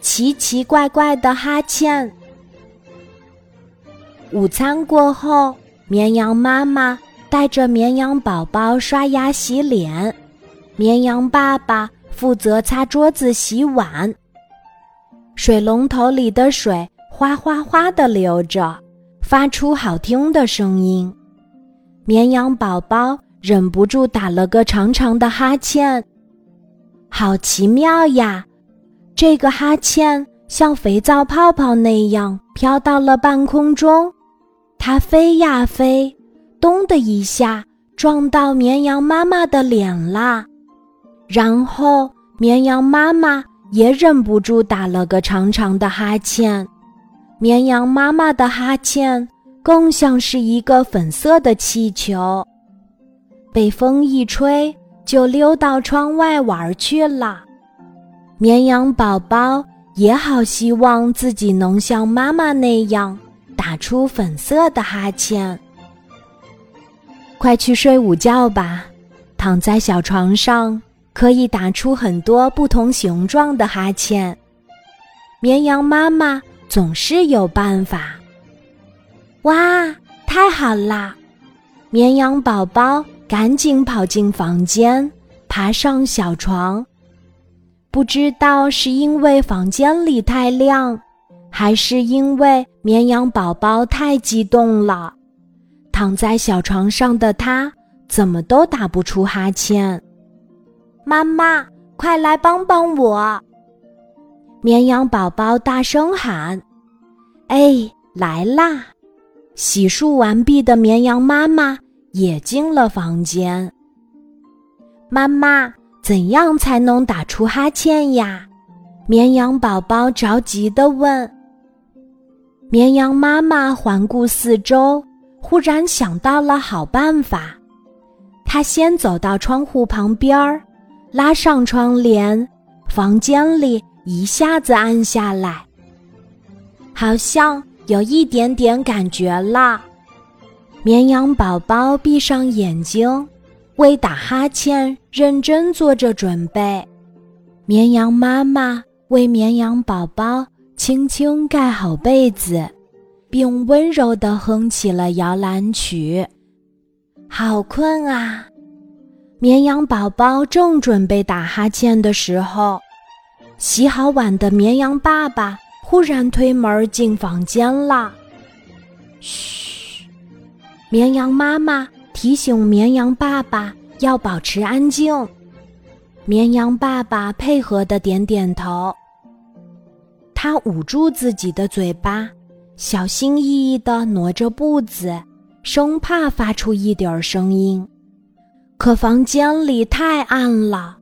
奇奇怪怪的哈欠。午餐过后，绵羊妈妈带着绵羊宝宝刷牙洗脸，绵羊爸爸负责擦桌子洗碗。水龙头里的水哗哗哗的流着，发出好听的声音。绵羊宝宝忍不住打了个长长的哈欠，好奇妙呀！这个哈欠像肥皂泡泡那样飘到了半空中，它飞呀飞，咚的一下撞到绵羊妈妈的脸啦，然后绵羊妈妈也忍不住打了个长长的哈欠，绵羊妈妈的哈欠。更像是一个粉色的气球，被风一吹就溜到窗外玩去了。绵羊宝宝也好希望自己能像妈妈那样打出粉色的哈欠。快去睡午觉吧，躺在小床上可以打出很多不同形状的哈欠。绵羊妈妈总是有办法。哇，太好啦！绵羊宝宝赶紧跑进房间，爬上小床。不知道是因为房间里太亮，还是因为绵羊宝宝太激动了，躺在小床上的他怎么都打不出哈欠。妈妈，快来帮帮我！绵羊宝宝大声喊：“哎，来啦！”洗漱完毕的绵羊妈妈也进了房间。妈妈，怎样才能打出哈欠呀？绵羊宝宝着急地问。绵羊妈妈环顾四周，忽然想到了好办法。她先走到窗户旁边儿，拉上窗帘，房间里一下子暗下来，好像。有一点点感觉了，绵羊宝宝闭上眼睛，为打哈欠认真做着准备。绵羊妈妈为绵羊宝宝轻轻盖好被子，并温柔地哼起了摇篮曲。好困啊！绵羊宝宝正准备打哈欠的时候，洗好碗的绵羊爸爸。忽然推门进房间了，嘘！绵羊妈妈提醒绵羊爸爸要保持安静。绵羊爸爸配合的点点头。他捂住自己的嘴巴，小心翼翼的挪着步子，生怕发出一点声音。可房间里太暗了，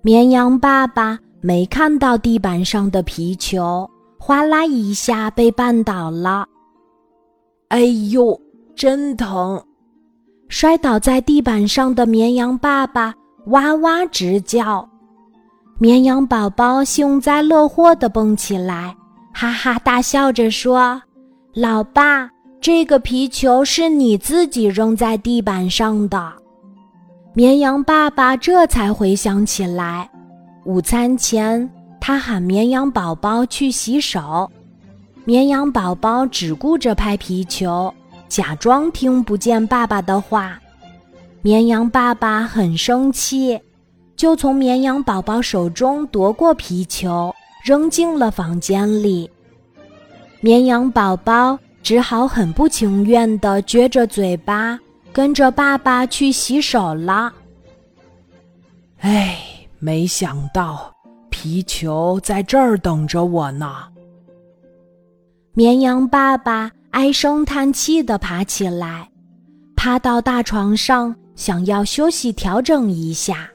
绵羊爸爸没看到地板上的皮球。哗啦一下被绊倒了，哎呦，真疼！摔倒在地板上的绵羊爸爸哇哇直叫，绵羊宝宝幸灾乐祸地蹦起来，哈哈大笑着说：“老爸，这个皮球是你自己扔在地板上的。”绵羊爸爸这才回想起来，午餐前。他喊绵羊宝宝去洗手，绵羊宝宝只顾着拍皮球，假装听不见爸爸的话。绵羊爸爸很生气，就从绵羊宝宝手中夺过皮球，扔进了房间里。绵羊宝宝只好很不情愿地撅着嘴巴，跟着爸爸去洗手了。哎，没想到。皮球在这儿等着我呢。绵羊爸爸唉声叹气地爬起来，趴到大床上，想要休息调整一下。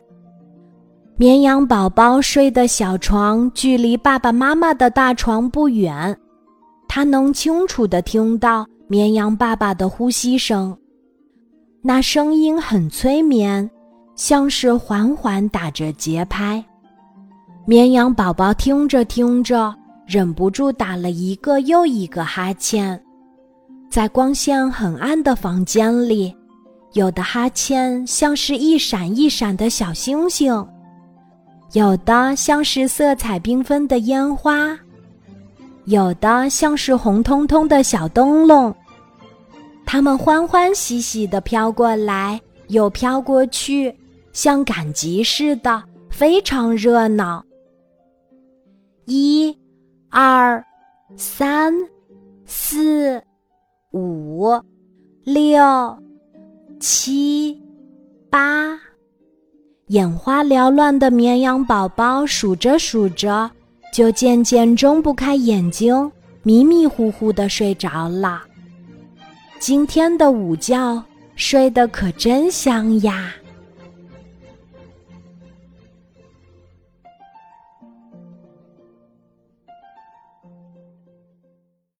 绵羊宝宝睡的小床距离爸爸妈妈的大床不远，他能清楚地听到绵羊爸爸的呼吸声，那声音很催眠，像是缓缓打着节拍。绵羊宝宝听着听着，忍不住打了一个又一个哈欠。在光线很暗的房间里，有的哈欠像是一闪一闪的小星星，有的像是色彩缤纷的烟花，有的像是红彤彤的小灯笼。它们欢欢喜喜地飘过来，又飘过去，像赶集似的，非常热闹。一、二、三、四、六、七、八，眼花缭乱的绵羊宝宝数着数着，就渐渐睁不开眼睛，迷迷糊糊的睡着了。今天的午觉睡得可真香呀！